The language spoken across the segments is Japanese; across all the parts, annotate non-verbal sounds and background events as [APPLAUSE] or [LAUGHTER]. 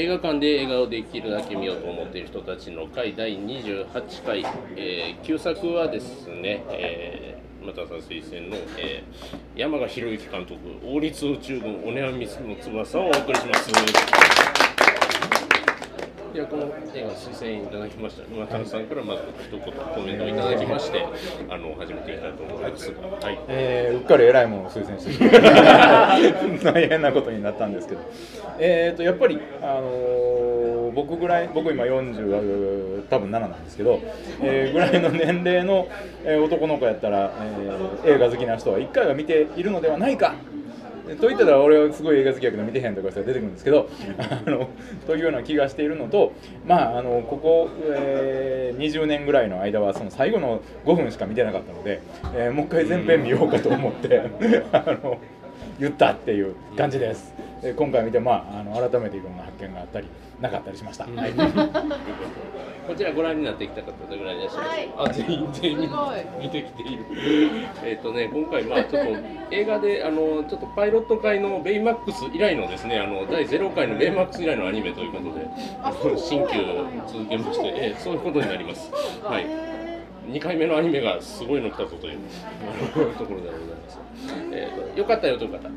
映画館で映画をできるだけ見ようと思っている人たちの会第28回、えー、旧作はですね、えー、またさ推薦の、えー、山賀博之監督「王立宇宙軍オネアミスの翼」をお送りします。いやこの映画推薦いただきました沼田さんからまず一言コメントをいただきましてあの始めていきたいと思います。が、はい。えー、うっかり偉いものを推薦して。[LAUGHS] 大変なことになったんですけど、えーと、やっぱり、あのー、僕ぐらい僕今40多分7なんですけど、えー、ぐらいの年齢の、えー、男の子やったら、えー、映画好きな人は1回は見ているのではないかと言ったら俺はすごい映画好きやけど見てへんとか出てくるんですけどあのというような気がしているのとまああのここ、えー、20年ぐらいの間はその最後の5分しか見てなかったので、えー、もう一回全編見ようかと思ってあの言ったっていう感じです。で今回見て、まあ、あの改めていろんな発見があったりなかったりしました。はい、[LAUGHS] こちらご覧になってきた方どれぐらいいらっしゃいますか、はい、あ全員全員見てきている。[LAUGHS] えっとね今回まあちょっと映画であのちょっとパイロット界のベイマックス以来のですねあの第0回のベイマックス以来のアニメということで新旧続けまして、えそういうことになります。はい。2回目のアニメがすごいの来たぞというところでございます、えー、よかったよという方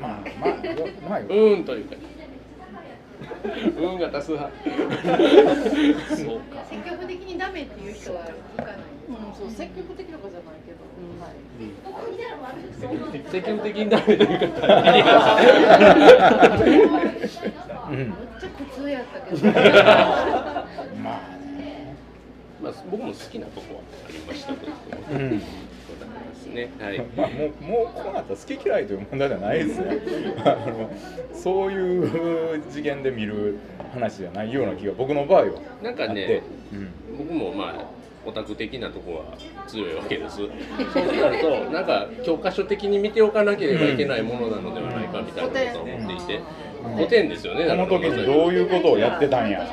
まあまあまあうんというか。運が多数派。そうか。積極的にダメっていう人はいかない。うんそう積極的とかじゃないけど、うん。はい、積極的にダメという方めっちゃ苦痛やったけど。[LAUGHS] まあ [LAUGHS] まあ僕も好きなとこはありましたけど、うんね。はい。[LAUGHS] まあもうもうこうなったら好き嫌いという問題じゃないですね。[LAUGHS] あのそういう次元で見る話じゃないような気が僕の場合はなんかね、うん、僕もまあオタク的なとこは強いわけです。そうなるとなんか教科書的に見ておかなければいけないものなのではないかみたいなことを思っていて。古典ですよね。この時にどういうことをやってたんや。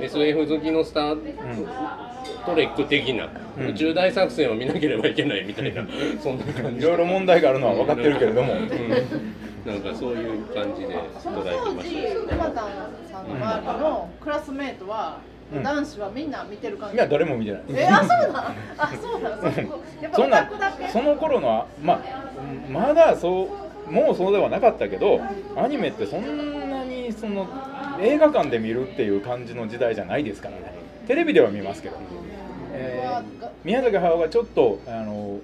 SF 好きのスター、トレック的な、宇宙大作戦を見なければいけないみたいな、[LAUGHS] そんな感じいろいろ問題があるのは分かってるけれども、なんかそういう感じで捉えてました、ね、山田さんの周りのクラスメートは、男子はみんな見てる感じ。いや誰も見てない。えあそうなん。あそうなん。そんなその頃のまあまだそうもうそうではなかったけどアニメってそんなにその映画館で見るっていう感じの時代じゃないですからね。テレビでは見ますけど。えー、宮崎駿がちょっとあの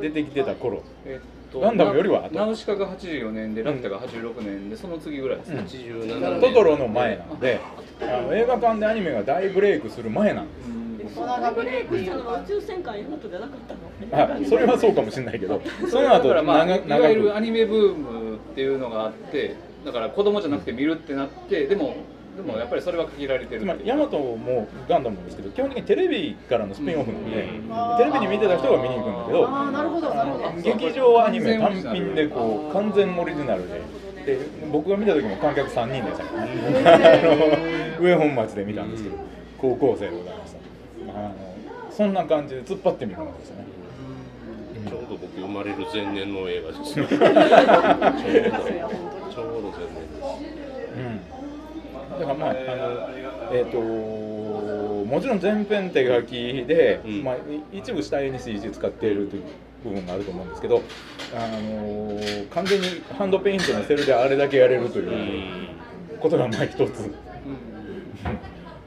出てきてた頃、えっと、ガンダムよりはナウシカが84年でラピュタが86年でその次ぐらいですね、87トトロの前なのであの映画館でアニメが大ブレイクする前なんです。ブレイクしたのは宇宙戦艦ヤマトじゃなかったの？あそれはそうかもしれないけど [LAUGHS] その後だから、まあ、いわゆるアニメブームっていうのがあってだから子供じゃなくて見るってなってでもでもやっぱりそれは限られてる。つまりヤマトもガンダムもですけど基本的にテレビからのスピンオフなので、テレビに見てた人が見に行くんだけどあなるほど劇場アニメ単品でこう完全オリジナルで。で僕が見た時も観客3人でした。から、上本町で見たんですけど、高校生でございました。あのそんな感じで突っ張ってみるものですね。ちょうど僕生まれる前年の映画です [LAUGHS] [LAUGHS] ちょうどちょうど前年です。うんだからまああのえっ、ー、ともちろん全編手書きで、うん、まあ、一部下絵に CG 使っているという部分があると思うんですけど、あの完全にハンドペイントのセルであれだけやれるということがまあ一つ、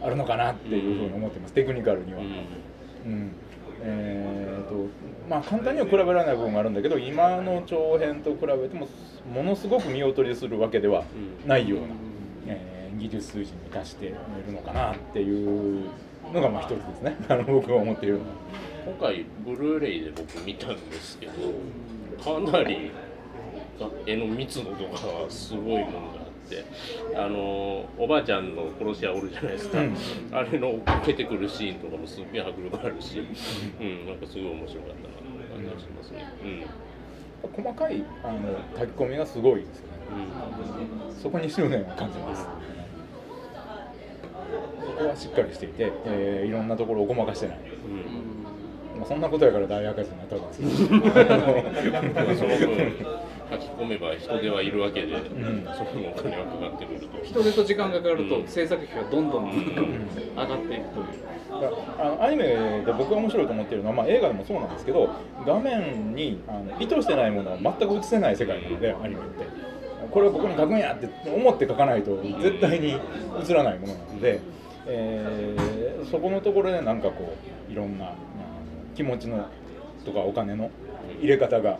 あるのかなっていうふうに思ってます。テクニカルには。うん。えーとまあ、簡単には比べられない部分があるんだけど今の長編と比べてもものすごく見劣りするわけではないような。えー技術水準に達しているのかなっていうのがまあ一つですね。[LAUGHS] あの僕が思っている今回ブルーレイで僕見たんですけどかなり絵の密度とかはすごいものがあってあのおばあちゃんの殺し屋おるじゃないですか、うん、あれの追っかけてくるシーンとかもすっげえ迫力あるし、うん、なんかすごい面白かったなという感じがしますね。うん、細かいあの書き込みがすごいですよね、うん、そこに執念を感じます。そこはしっかりしていて、えー、いろんなところをごまかしてない、うん。まあ、そんなことやから大赤字になったわけですけどその分書き込めば人手はいるわけで、うん、そこにお金はかかってくると人手と時間がかかると、制作費がどんどん上がっていくという。あのアニメで僕が面白いと思っているのは、まあ、映画でもそうなんですけど画面にあの意図してないものは全く映せない世界なのでアニメってこれをここに書くんやって思って書かないと絶対に映らないものなので、えー、そこのところでなんかこういろんな、まあ、気持ちのとかお金の入れ方が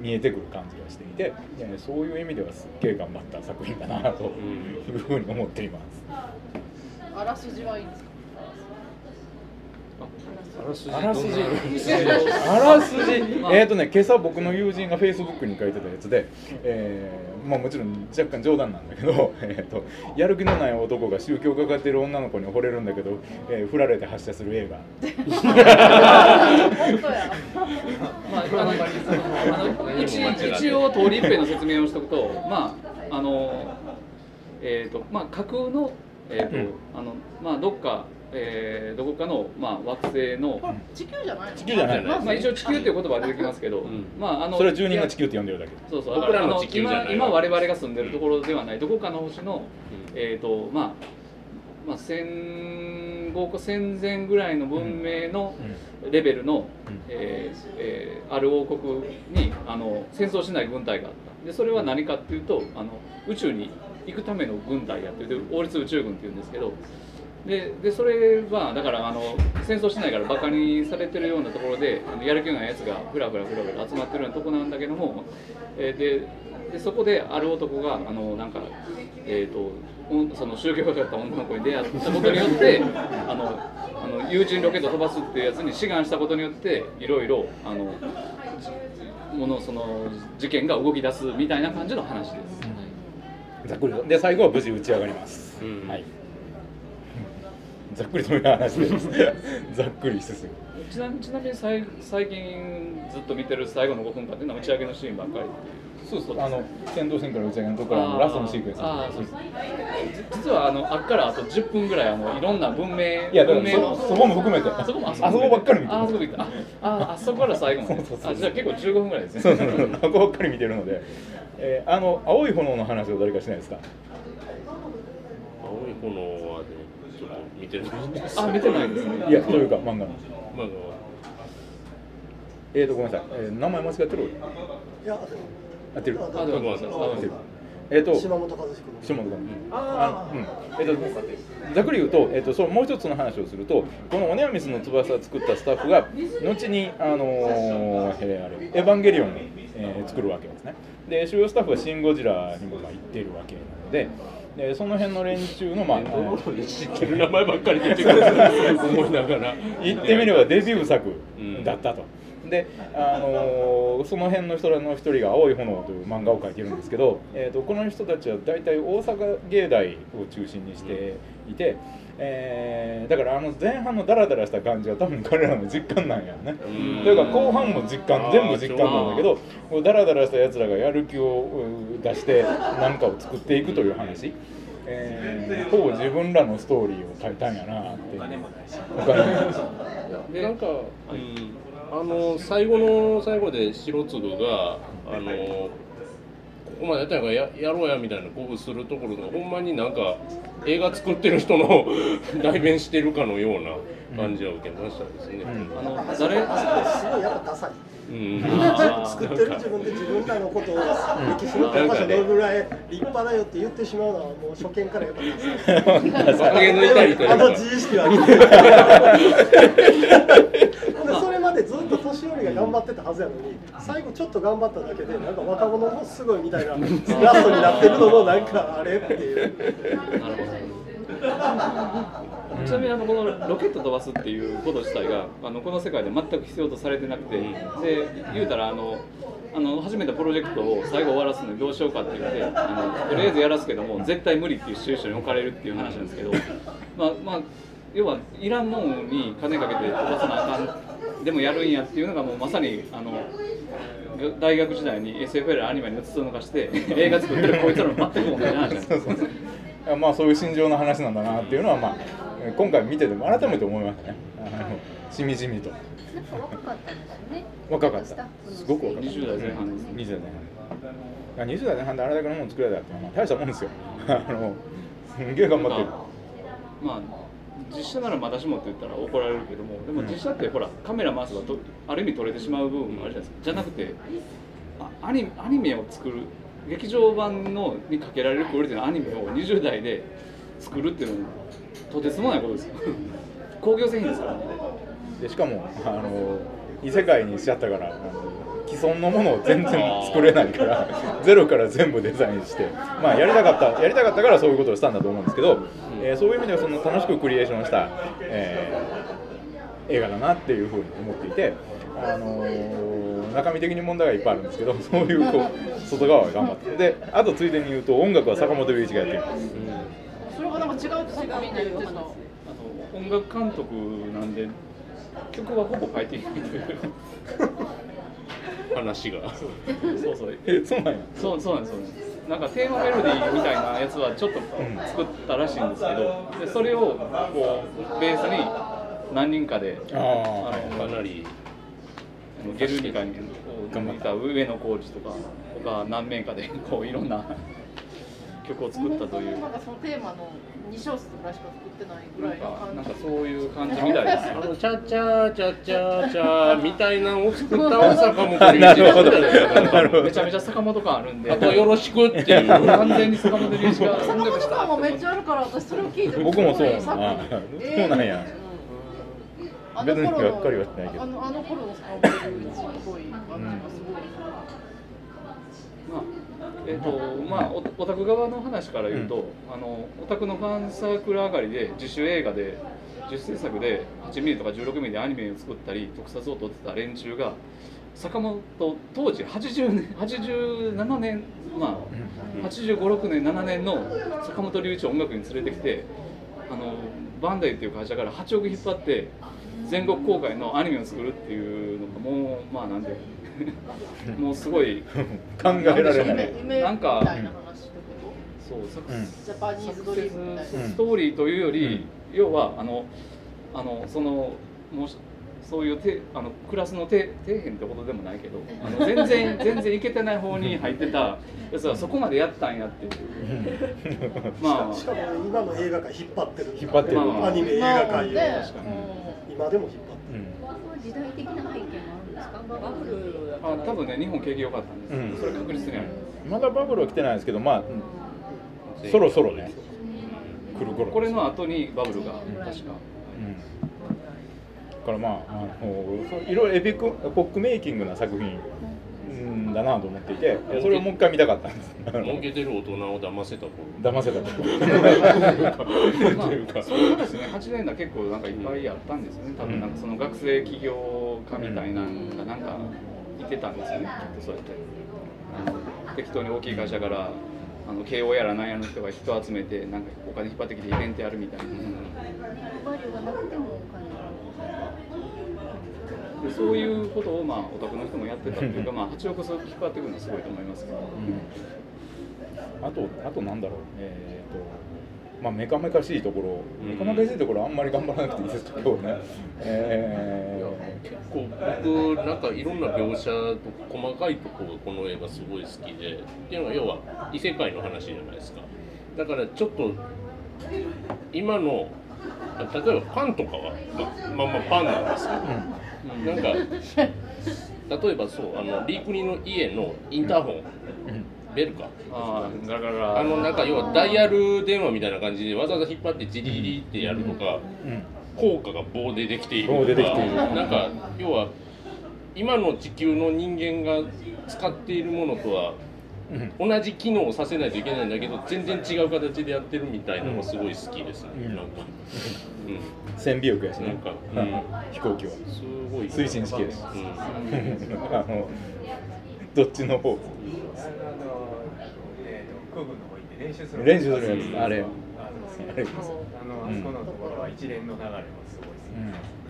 見えてくる感じがしていて、えそういう意味ではすっげえ頑張った作品だなというふうに思っています。あらすじはいいですか？あらすじ。あらすじ。あらすじ。えっ、とね今朝僕の友人がフェイスブックに書いてたやつで、えー、まあもちろん若干冗談なんだけど、[LAUGHS] えーと、やる気のない男が宗教かかってる女の子に惚れるんだけど、えー、振られて発射する映画。一一応通り一遍の説明をしておくとまああのえっ、ー、とまあ架空のえーと、うん、あのまあどっかえー、どこかの、まあ、惑星の地球じゃない地球じゃない、まあ、一応地球っていう言葉は出てきますけど、うん、まああのそれは住人が地球って呼んでるだけ。そうそう。僕らの地球今今我々が住んでるところではない。どこかの星の、うん、えっ、ー、とまあまあ、戦後か戦前ぐらいの文明のレベルの、うん、えー、えー、ある王国にあの戦争しない軍隊があった。でそれは何かっていうとあの宇宙に行くための軍隊やってる。王立宇宙軍っていうんですけどででそれはだからあの戦争しないからバカにされてるようなところであのやる気のないやつがふらふらふらふら集まってるようなとこなんだけども、えー、ででそこである男があのなんか、えーと、その宗教家だった女の子に出会ったことによって [LAUGHS] あのあの友人ロケット飛ばすっていうやつに志願したことによっていろいろあのものその事件が動き出すみたいな感じの話です。ざっくりで最後は無事打ち上がります。うん、はいざっくりという話で。[LAUGHS] ざっくりしすぎちなちなみに最最近ずっと見てる最後の5分間っていうのは打ち上げのシーンばっかりそうそうあの戦闘シーンから打ち上げのところからラストのシークエンス。あ実はあのあっからあと10分ぐらいあのいろんな文明いや文明そそこも含めて。あそこもあそこばっかり見てるあそこああそこから最後まで [LAUGHS] あじゃあ結構15分ぐらいですね。そうそうそう。あそこばっかり見てるので、えー、あの青い炎の話を誰かしないですか？青い炎はね見てないですあ見てないですね。いやというか漫画の。漫画。はえーとごめんなさい、えー、名前間違ってる？いや合ってる？あ合ってる。えーと、島本和彦島本あうん。えーと、ざっくり言うと,、えーと、そうもう一つの話をするとこの「オネアミスの翼」を作ったスタッフが後に、あのー、えー、あれエヴァンゲリオンを、えー、作るわけですね。で主要スタッフは「シン・ゴジラ」にも行っているわけなのででその辺の連中のまあ知ってる名前ばっかり出てくる思いながら。[LAUGHS] 言ってみればデビュー作だったと。で、あのー、その辺の人らの一人が「青い炎」という漫画を描いてるんですけど、えーと、この人たちは大体大阪芸大を中心にしていて、えー、だからあの前半のダラダラした感じは多分彼らの実感なんやね。というか後半も実感全部実感なんだけどこうダラダラしたやつらがやる気を出して何かを作っていくという話。えー、ほぼ自分らのストーリーを書いたんやなって分かりなんか、うん、あの最後の最後で白粒があのここまでやったんやからややろうやみたいな鼓舞するところがほんまになんか映画作ってる人の [LAUGHS] 代弁してるかのような感じは受けましたですね。うん、あの誰？すごいやっぱダサい。作ってる自分で自分らのことを歴史の教科書どのぐらい立派だよって言ってしまうのはもう初見からやっぱ。あの自意識は。それまでずっと年寄りが頑張ってたはずやのに最後ちょっと頑張っただけでなん。か若者もすごいみたいなラストになってるのもなん。かあれっていう。ちなみにあのこのロケット飛ばすっていうこと自体があのこの世界で全く必要とされてなくて、で言うたらあのあの始めたプロジェクトを最後終わらすのにどうしようかって言ってあのとりあえずやらすけども絶対無理っていうシチュエーションに置かれるっていう話なんですけど、まあまあ、要はいらんもんに金かけて飛ばさなあかんでもやるんやっていうのがもうまさにあの大学時代に SFL アニメにつつ抜かして [LAUGHS] 映画作ってるこいつらの全く同じ話なんですまあそういう心情の話なんだなっていうのはまあ今回見てても改めて思いましたね。しみじみと。なんか若かったんですよね。若かった。すごく若かった。20代前半です20代前半。20代前半。であれだけのもの作れたってのはまあ大したもんですよ。あのすんげえ頑張ってる。まあ実写ならまだしもって言ったら怒られるけどもでも実写ってほらカメラ回せばとある意味撮れてしまう部分もあるじゃないですか。じゃなくてあアニアニメを作る劇場版のにかけられるクオリティのアニメを20代で作るっていうのはとてつもないことですよ。工業製品ですからねでしかもあの異世界にしちゃったから既存のものを全然作れないから [LAUGHS] ゼロから全部デザインしてまあやりたかったやりたかったからそういうことをしたんだと思うんですけど、えーそういう意味ではその楽しくクリエーションした、えー映画だなっていうふうに思っていて、あのー中身的に問題がいっぱいあるんですけど [LAUGHS] そういうこう外側は頑張って。であとついでに言うと音楽は坂本龍一がやってる。それがなんか違うってみんな言ってたあの音楽監督なんで曲はほぼ書いていないという話が。そうそう。えそうなんや。そうそうなんですそうなんです。なんかテーマメロディーみたいなやつはちょっと作ったらしいんですけどでそれをこうベースに何人かでああのかなりゲルニカにこう見た上野浩二とか他何名かでこういろんな曲を作ったという。なんかそのテーマの2小節ぐらいしか作ってないぐらいの感じなんかそういう感じみたいですあのチャチャチャチャチャみたいなのを作った大阪もこれなるほどめちゃめちゃ坂本感あるんで。あとよろしくっていう。完全に坂本龍一が坂本さんもめっちゃあるから私それを聞いて僕もそうそうなんやあの頃の別にがっかりはしないけど。あのあの頃の坂本龍一っぽい感じがすごい、まあえーとまあ、おオタク側の話から言うと、あのオタクのファンサークル上がりで自主映画で自主制作で8ミリとか16ミリでアニメを作ったり特撮を撮ってた連中が坂本当時80年87年まあ8 5 6年7年の坂本龍一を音楽に連れてきてあのバンダイっていう会社から8億引っ張って全国公開のアニメを作るっていうのがもうまあなんで [LAUGHS] もうすごい考えられない。なんかたいな話ってこそうジャパニーズドリームストーリーというより、要はあのあのそのもうそういうてあのクラスの底底辺ってことでもないけどあの全然 [LAUGHS] 全然いけてない方に入ってたやつはそこまでやったんやっていう。まあしかも今の映画界引っ張ってる。引っ張ってる。まあまあ。アニメ映画界を。ね。確かに今でも引っ張ってうん。時代的な背景もあるんですか？ババブルあ多分ね日本景気良かったんです、うん。それ確実にある。まだバブルは来てないですけどまあそろそろね来る頃これの後にバブルが。確か。うん。だからまああのいろいろエピックエポックメイキングな作品。うんだなと思っていてそれをもう一回見たかったんです。儲けてる大人を騙せたと。騙せたと。まあ、[LAUGHS] そういう話ね、8年代結構なんかいっぱいあったんですよね、多分なんかその学生起業家みたいなのがなんかいてたんですよね、きっとそうやって。あの適当に大きい会社からあの慶応やらなんやの人が人集めてなんかお金引っ張ってきてイベントやるみたいな、バリューがなくてもお金でそういうことをまあオタクの人もやってたっていうか、[LAUGHS] まあ、8億そう引っ張っていくのはすごいと思いますけど、あとあとなんだろう。えっ、とまあメカメカしいところ、メカメカしいところあんまり頑張らなくていいですけどね。え結構僕なんかいろんな描写と細かいところがこの映画すごい好きで。っていうのは要は異世界の話じゃないですか。だからちょっと今の例えばパンとかはままあまあパンなんですけど、なんか例えばそうあのリークリの家のインターホン、ベルか。ああガラガラ。ガラあのなんか要はダイヤル電話みたいな感じでわざわざ引っ張ってジリリリってやるとか、ーうん。効果が棒でできているとか。棒でできている。なんか要は今の地球の人間が使っているものとはうん。同じ機能をさせないといけないんだけど全然違う形でやってるみたいなのがすごい好きですね、うん。なんか、線尾翼やしね。なんかうん。飛行機は。うん、すごい。推進式やしうん。[LAUGHS] あのどっちの方？あの、えーと空軍の方行って練習する。練習するやつ。あれ。あのあれ。あのあそこのところは一連の流れもすごいです。ね。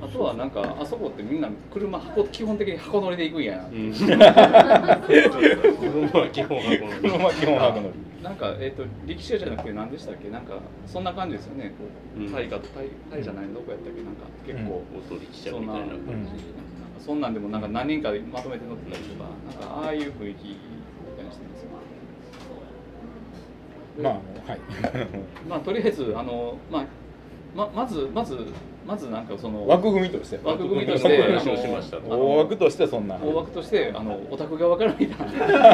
あとはなんかあそこってみんな車箱基本的に箱乗りで行くんやなっていう、車は基本箱乗り。車は基本箱乗り。なんか、えー、と力士屋じゃなくて何でしたっけ？なんかそんな感じですよね。こううん。大河と大大じゃないのどこやったっけ？なんか結構、元力者そんなみたいな感じ。でなんかそんなんでもなんか何人かでまとめて乗ってたりとかなんかああいう雰囲気みたいにしてますよ。まあはい。まあとりあえずあの、まあ、ままずまずまずなんかその枠組みとして。枠組みとして枠組みとしました大枠としてそんな。大枠としてあのオタク側から見たオ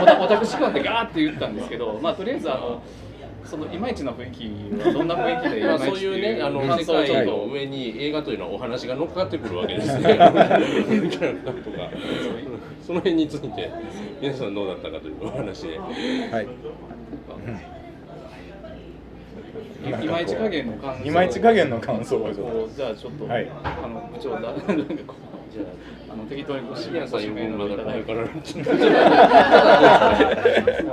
タ [LAUGHS] オタク志向でガーって言ったんですけどまあとりあえずあのそのいまいちな雰囲気はどんな雰囲気でいまいちそういうね、あの感世界想をちょっと。の上に映画というのはお話が乗っかってくるわけですね。キャラクターとか、その辺について皆さんどうだったかというお話で。はいいいまいち加減の感想いまいち加減の感想じゃあちょっと、はい。あの部長だ。なんかこうじゃあの適当にごあ、指シアンさん名呼ぶまのいただいてだこれから。ちょっと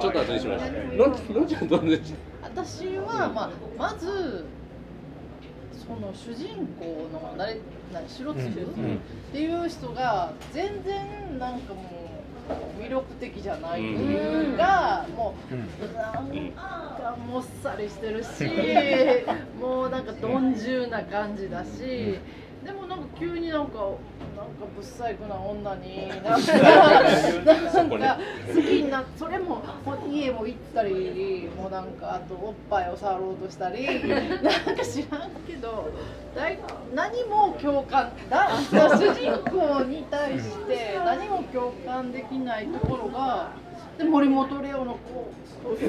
ちょっと後にしました。ロンロンちゃん。どうでし私は、まあ、まずその主人公の誰何白鶴、うん。うん。っていう人が全然なんかもう魅力的じゃないというか、もうなんかもっさりしてるしもうなんか鈍重な感じだし、でもなんか急になんかかぶっ細工な女に。なんかなんか好きになそれも家も行ったりもうなんかあとおっぱいを触ろうとしたり。なんか知らんけどだい何も共感だ主人公に対して何も共感できないところがで森本レオのこうこうん。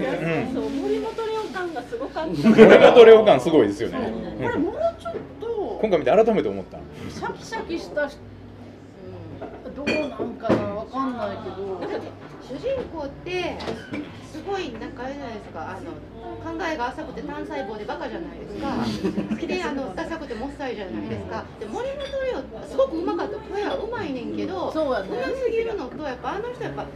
そう森本レオ感がすごかった。森本レオ感すごいですよね、これもうちょっと今回見て改めて思った。シャキシャキしたどうなんかなわかんないけど。主人公ってすごいなんかあれじゃないですか。あの考えが浅くて単細胞でバカじゃないですか。であのダサくてもっさいじゃないですか。で森本レオすごくうまかった声はうまいねんけどそうますぎるのとやっぱあの人やっぱあの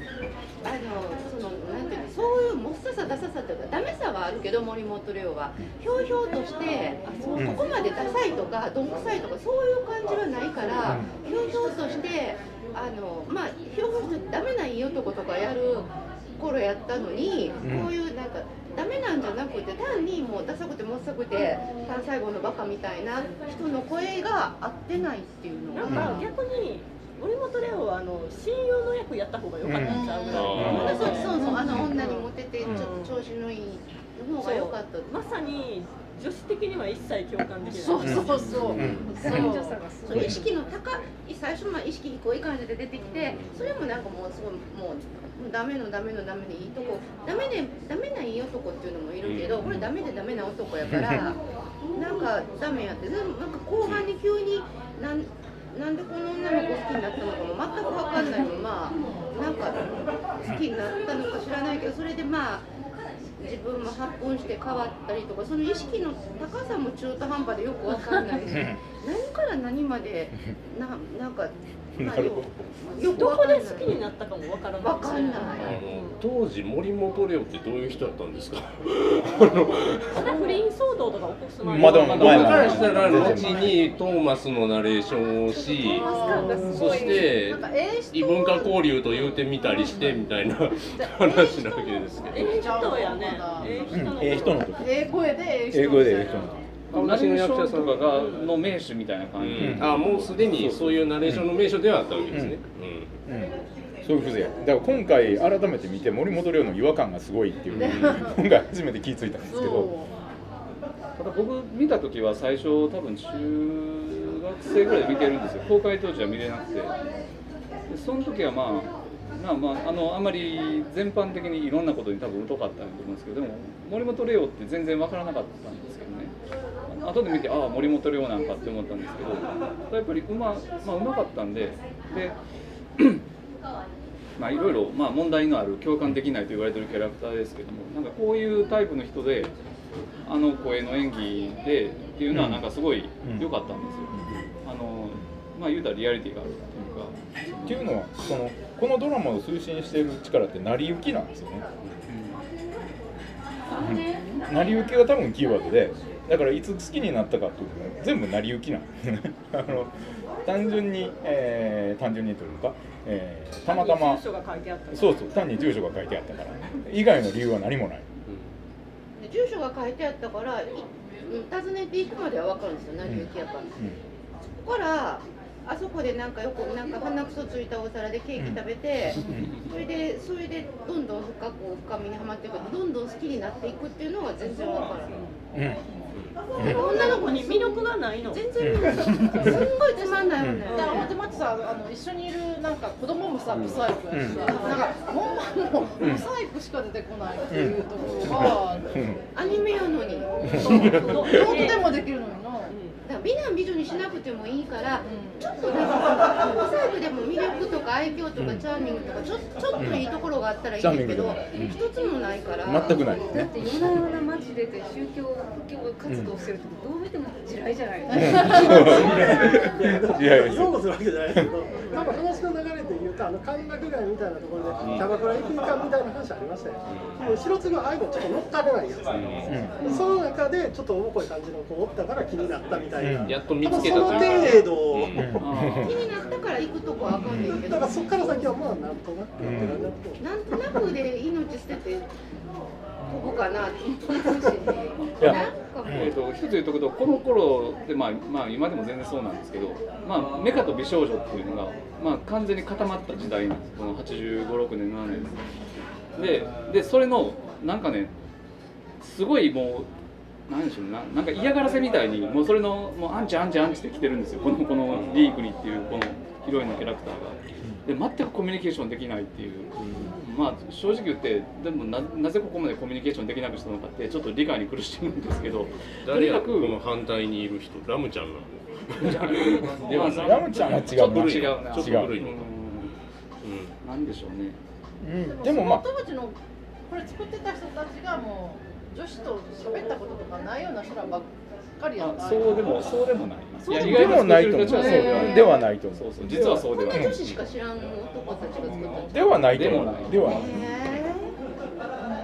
そのなんていうのそういうもっささダサさっていうかダメさはあるけど森本レオは。ひょうひょうとしてここまでダサいとかどんくさいとかそういう感じはないからひょうひょうとしてあのまあひょうひょうとしてダメないい男とかやる頃やったのに、うん。こういうなんかダメなんじゃなくて単にもうダサくてもっさくて単細胞のバカみたいな人の声が合ってないっていうのが。なんか逆に森本レオはあの親友の役やった方が良かったんちゃうぐらい、うん。あそうそうそうあの女にモテてちょうん。っと調子のいいの方が良かった。まさに女子的には一切共感できない。そうそうそう、うん。そうそう意識の高い最初まあ意識低い感じで出てきてそれもなん。かもうすごいもうダメのダメのダメでいいとこダメでダメないい男っていうのもいるけどこれダメでダメな男やからなん。かダメやってでもなん。か後半に急になん。なん。でこの女の子好きになったのかも全く分かん。ないままなん。か好きになったのか知らないけどそれでまあ自分も発奮して変わったりとかその意識の高さも中途半端でよく分かんないし [LAUGHS] 何から何までななんか、まあ、なるよほよくどこで好きになったかもわからない。分かんないあの当時森本レオってどういう人だったんですか？不倫騒動とか起こす前。まだ僕前からしたら後にトーマスのナレーションをし、そして異文化交流と言うてみたりしてみたいな話なわけですけど。ええ人やね。ええ人のうんええ声でええ人英語でええ人の時同じの役者さんとかがの名手みたいな感じ、うん、あもうすでにそういうナレーションの名所ではあったわけですね。うん。うん。そういう風情だから今回改めて見て森本レオの違和感がすごいっていうのに今回初めて気づいたんですけど。そただ僕見た時は最初多分中学生ぐらいで見てるんですよ。公開当時は見れなくて。でその時はまあまあまああのあんまり全般的にいろんなことに多分疎かったと思うんですけどでも森本レオって全然わからなかったんですけどね。後で見てああ森本レオなんかって思ったんですけどやっぱりうま,、まあ、うまかったんでで [CLEARS THROAT] まあいろいろまあ問題のある共感できないと言われてるキャラクターですけどもなんかこういうタイプの人であの声の演技でっていうのはなんかすごい良かったんですよ。あのまあ言うたらリアリティがあるっていうのはそのこのドラマを推進している力って成り行きなんですよね。成り行きが多分キーワードでだからいつ好きになったかっていうのは全部成り行きなの [LAUGHS] あの単純に、えー単純にというか、えーたまたまそうそう単に住所が書いてあったから。以外の理由は何もない。で住所が書いてあったから訪ねていくまでは分かるんですよ成り行きやから、そこからあそこでなんかよくなんか鼻くそついたお皿でケーキ食べて、それでそれでどんどん深く深みにはまっていくどんどん好きになっていくっていうのが全然分からない。うん女の子に魅力がないの？全然魅力すんごいつまんないよね、だから待って待ってさあの一緒にいるなんか子供もさブサイクやしさ、なんかほんまもうブサイクしか出てこないっていうところが、アニメやのに。ど [LAUGHS] どうでもできるのにな。ら美男美女にしなくてもいいから、ちょっとなんかブサイクでも魅力とか愛嬌とかチャーミングとかちょちょっといいところがあったらいいんだけど、チャーミング一つもないから。全くない。ですねだって夜な夜な街出て宗教布教活動してるとどう見ても地雷じゃないですか。[LAUGHS] いやいや。擁護するわけじゃない。ですけど、多分話の流れで言うと、あの歓楽街みたいなところで、キャバクラ行くかみたいな話ありましたよ。でも白継がああいうのちょっと乗っかれないやつ、でその中でちょっとおもこい感じの子おったから気になったみたいな、やっと見つけたその程度、気になったから行くとこはあかんねんけど、だからそこから先はまあなんとなくって感じ。なんとなくで命捨てて飛ぶかなと思うし、いや。なんかもう。えー、と一つ言っとくとこの頃で、まあまあ、今でも全然そうなんですけど、まあ、メカと美少女っていうのが、まあ、完全に固まった時代なんです。この85、6年、7年。ででそれのなんかねすごいもうなんでしょうななんか嫌がらせみたいにもうそれのもうアンチアンチアンチって来てるんですよ。このこのリークリっていうこのヒロインのキャラクターが。で全くコミュニケーションできないっていう、まあ正直言ってでもななぜここまでコミュニケーションできなくしたのかってちょっと理解に苦しむんですけど。とにかくこの反対にいる人？ラムちゃんなの？[LAUGHS] でラムちゃんは違うな。ちょっと違うな。ちょっと古いの？うん。なんでしょうね。うん。でもまあ。のこれ作ってた人たちがもう女子と喋ったこととかないような人らばっかりやった。あそうでもそうでもない。そうやでもない。と思うではないではない。と思うそうそう。実はそうではない。女子しか知らん男たちが作った。んじではないと思う。でもない。ではない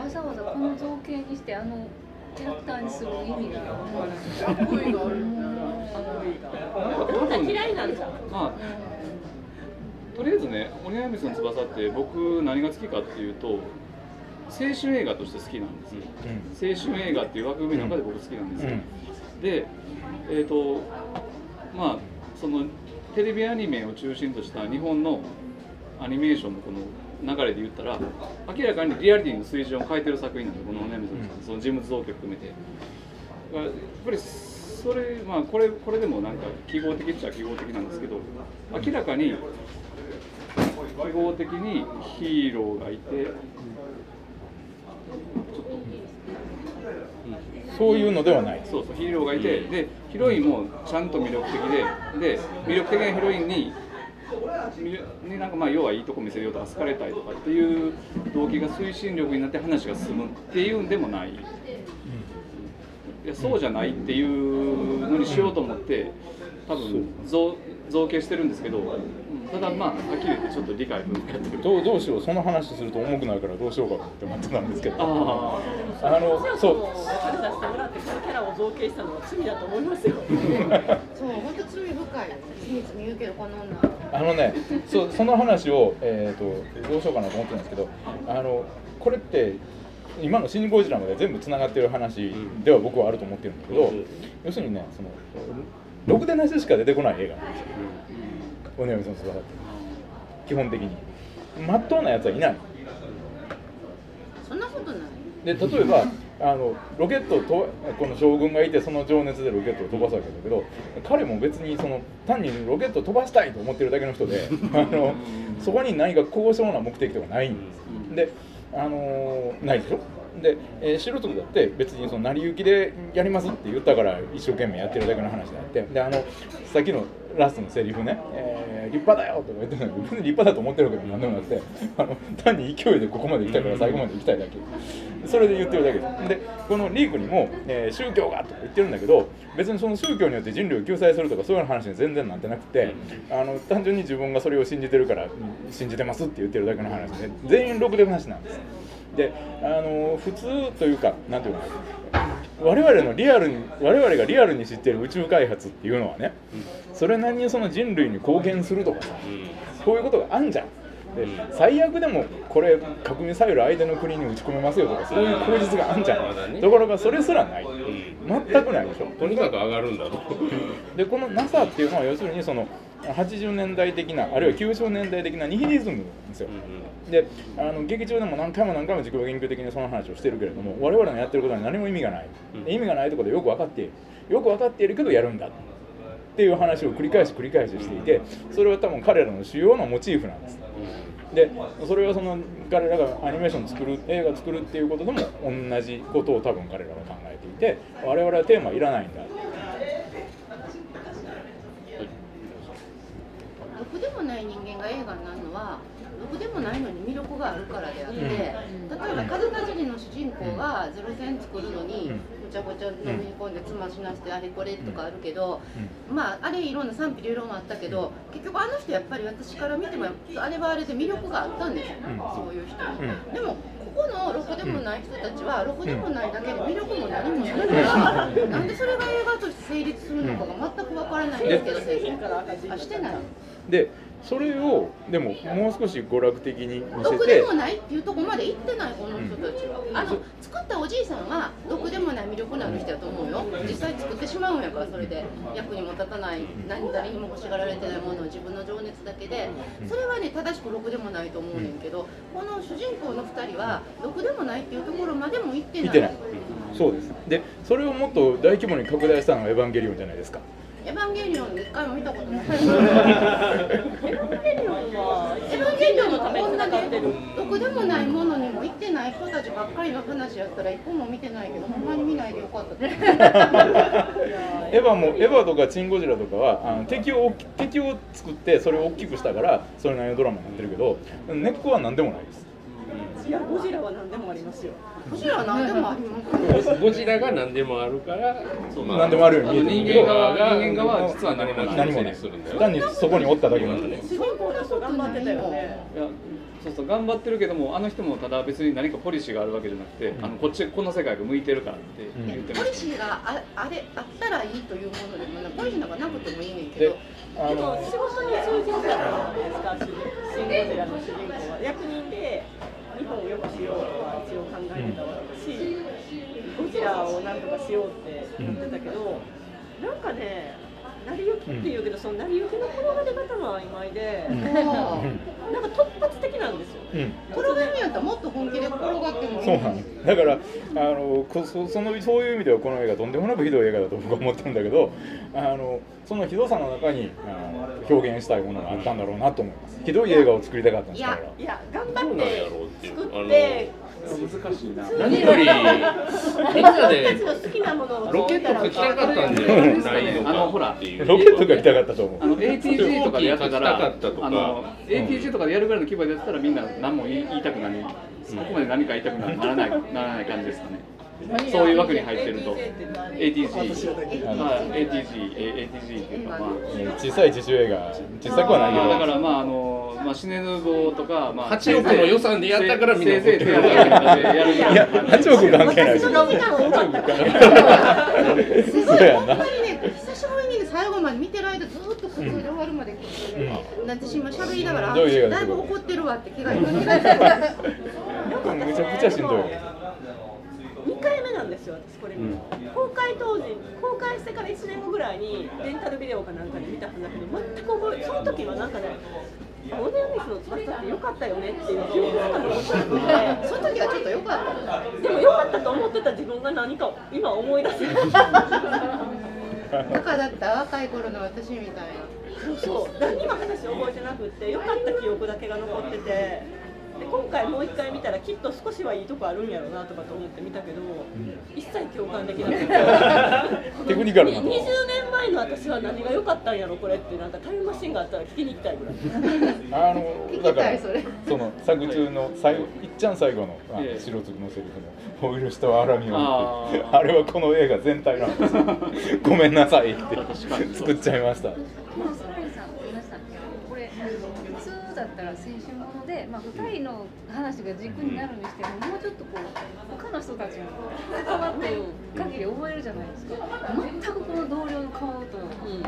わざわざこの造形にしてあのキャラクターにする意味が悪意がある。よね多分嫌いなんだ。まあとりあえずね「鬼ヤミスの翼」って僕何が好きかっていうと青春映画として好きなんですよ、青春映画っていう枠組みの中で僕好きなんですよ、でえっ、とまあそのテレビアニメを中心とした日本のアニメーションのこの流れで言ったら明らかにリアリティの水準を変えてる作品なんでこの「鬼ヤミスの翼」その人物造形含めて。やっぱりそれまあこれこれでもなんか記号的っちゃ記号的なんですけど明らかに記号的にヒーローがいてそういうのではない。そうそうヒーローがいてでヒロインもちゃんと魅力的でで魅力的なヒロインにになんかまあ要はいいとこ見せようとか好かれたいとかっていう動機が推進力になって話が進むっていうんでもない。いやそうじゃないっていうのにしようと思って多分造造形してるんですけど、うんただまあはっきり言ってちょっと理解不能やってるど。うどうしようその話すると重くなるからどうしようかって思ってたんですけど。ああのそう。お金出してもらってこのキャラを造形したのは罪だと思いますよ。[LAUGHS] そう本当罪深いよ罪罪言うけどこの女。あのねそうその話を、えー、とどうしようかなと思ってるんですけどあのこれって今の「シン・ゴジラ」まで全部つながってる話では僕はあると思ってるんだけど、要するにねそのろくでなししか出てこない映画なんですよ「おねやみさんの翼」って基本的に。まっとうなやつはいない。そんなことない。で例えばあのロケットをとこの将軍がいてその情熱でロケットを飛ばすわけだけど彼も別にその単にロケットを飛ばしたいと思ってるだけの人で [LAUGHS] あのそこに何か高尚な目的とかないんです。であのないでしょ？で、えー、素人だって別にその成り行きでやりますって言ったから一生懸命やってるだけの話であってであのさっきのラストのセリフね、えー立派だよとか言ってるのに別に立派だと思ってるわけでも何でもなくてあの単に勢いでここまで来たから最後まで行きたいだけ。それで言ってるだけ。ですでこのリークにも、えー宗教がとか言ってるんだけど別にその宗教によって人類を救済するとかそういう話に全然なってなくてあの単純に自分がそれを信じてるからうん信じてますって言ってるだけの話で全員ろくでなしなんですであの普通というかなんていうのかな我々のリアルに我々がリアルに知ってる宇宙開発っていうのはね、それなりにその人類に貢献するとかさ、こういうことがあんじゃん。で最悪でもこれ核ミサイル相手の国に撃ち込めますよとかそういう口実があんじゃん、ところがそれすらない、全くないでしょ。とにかく上がるんだと。でこの NASA っていうのは要するにその80年代的なあるいは90年代的なニヒリズムなんですよ、であの劇中でも何回も何回も自己研究的にその話をしてるけれども我々のやってることに何も意味がない、意味がないところでよく分かっている。よく分かっているけどやるんだっていう話を繰り返し繰り返ししていてそれは多分彼らの主要なモチーフなんです。でそれはその彼らがアニメーション作る映画作るっていうことでも同じことを多分彼らは考えていて我々はテーマいらないんだろくでもない人間が映画になるのはろくでもないのに魅力があるからであって、例えば風かじりの主人公がゼロ戦作るのにごちゃごちゃ飲み込んで妻しなしてあれこれとかあるけど、まああれいろんな賛否両論あったけど結局あの人やっぱり私から見てもあれはあれで魅力があったんですよ、そういう人に。でもここのろくでもない人たちはろくでもないだけで魅力も何もないから、なんでそれが映画として成立するのかが全くわからないんですけど、先生あしてない。でそれをでももう少し娯楽的に見せろくでてもないっていうところまで行ってないこの人たちは、あの作ったおじいさんはろくでもない魅力のある人やと思うよ。実際作ってしまうんやからそれで。役にも立たない何誰にも欲しがられてないものを自分の情熱だけで。それはね正しくろくでもないと思うねんけどこの主人公の2人はろくでもないっていうところまでも行ってない。見てない。そうです。でそれをもっと大規模に拡大したのが「エヴァンゲリオン」じゃないですかエヴァンゲリオンで一回も見たことない。[LAUGHS] エヴァンゲリオンは、エヴァンゲリオンのこんなね、どこでもないものにも行ってない人たちばっかりの話やったら一個も見てないけど、ほんまに見ないでよかった。[LAUGHS] エヴァもエヴァとかチン・ゴジラとかはあの敵を敵を作ってそれを大きくしたからそれなりのドラマになってるけど根っこは何でもないですいやゴジラは何でもありますよ。ゴジラは何でもあります。ゴジラが何でもあるから、ま何でもあるように見えてる。人間側人間側は実は何もない。何もない。するんだよ単にそこにおっただけの人で主人公の人頑張ってたよね。いやそうそう頑張ってるけどもあの人もただ別に何かポリシーがあるわけじゃなくて、あのこっちこの世界が向いてるからって言ってまポリす、シーがああれあったらいいというものでもなポリシーなんかなくてもいいねんけでど。あでもの仕事に通じるじゃないですかシン・ゴジラの主人公は。役人で日本を良くしようとは一応考えてたわけだし、ゴジラをなんとかしようって言ってたけど、なんかね成り行きっていうけど、その成り行きの転がり方が曖昧で、[LAUGHS] なんか突発的なんですよ。うん。転がるんやったらもっと本気で転がってもいい。そうなんです。だからあのこそそのそういう意味ではこの映画とんでもなくひどい映画だと僕は思ってるんだけどあのそのひどさの中にあの表現したいものがあったんだろうなと思います。ひどい映画を作りたかったんですからいや頑張って作って難しいな。何よりみんなで自分たちの好きなものをロケット書きたかったんじゃないのあのほから。ロケットが痛かったと思う。あの ATG とかでやってたかったとか。あの ATG とかでやるぐらいの規模でやってたらみんな何も言い言いたくなり、そこまで何か言いたくならないならない感じですかねそういう枠に入ってると。ATG まあ ATG A- ATG っていうかまあ。えー小さい自主映画。小さくはないけど。だからまああのまあシネヌボとかまあ8億の予算でやったからみんなせいぜいやるいやの感じ8億関係ないです。私の時間多かったから。すごいそうやな。本当にね久しぶりにね最後まで見てる間ずっと普通で終わるまで聞いてる。私今喋りながら、だいぶ怒ってるわって気がいた。[LAUGHS] めちゃくちゃしんどい。2回目なんですよ、私これ見るの、公開当時、公開してから1年後ぐらいにレンタルビデオかなんかで見たはずだけど、全く覚え、その時はなんかね、オーディオミスの翼って良かったよねっていう記憶が残ってその時はちょっと良かった。て、でも良かったと思ってた自分が何か今思い出せる。[LAUGHS] バカだった若い頃の私みたいな。そう何にも話覚えてなくって良かった記憶だけが残っててで今回もう一回見たらきっと少しはいいとこあるんやろうなとかと思って見たけど、一切共感できなくて。[LAUGHS] テクニカルなと20こ年前の私は何が良かったんやろこれってなんかタイムマシンがあったら聞きに行きたいぐらい。[LAUGHS] あのだからその作中の最後いっちゃん最後のあのええ白継のセリフの「お許しとは荒みを」あってー。あれはこの映画全体なんですよごめんなさいって [LAUGHS] 作っちゃいましたら青春もので、まあ、2人の話が軸になるにしてももうちょっとこう他の人たちも関わってる限り覚えるじゃないですか。全くこの同僚の顔と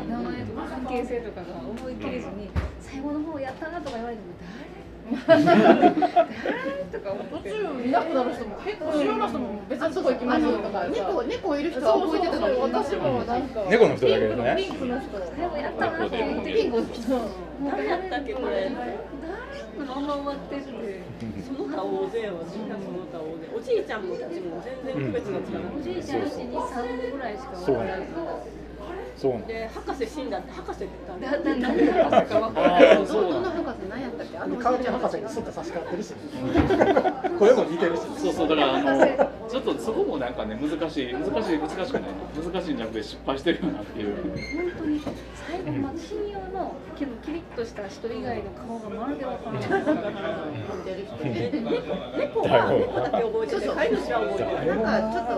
名前とか関係性とかが思い切れずに最後の方やったなとか言われても誰？とか思って途中いなくなる人も結構主要な人も別にそこ行きますよとか猫猫いる人は覚えてたのに私もなんか猫の人だけですねピンクの人最後やったなって言ってピンクの人誰？やったっけこれ誰のまま終わってって。その他大勢はみんなその他大勢。おじいちゃんもたちも全然区別がつかなくて、おじいちゃんちに3ぐらいしか分からなんで博士死んだって博士って言っただ。んだだ何がまさか分からない。どどの博士何やったっけ？あの川内博士にスッと差し替わってるし声も似てるしそうそうだからあのちょっとそこもなんかね難しい難しい難しくない難しいんじゃなくて失敗してるよなっていう。本当に最後まあ信用のけどキリッとした人以外の顔がまるで分からない。で猫は猫だけ覚えてて飼い主は覚えてないなんかちょっと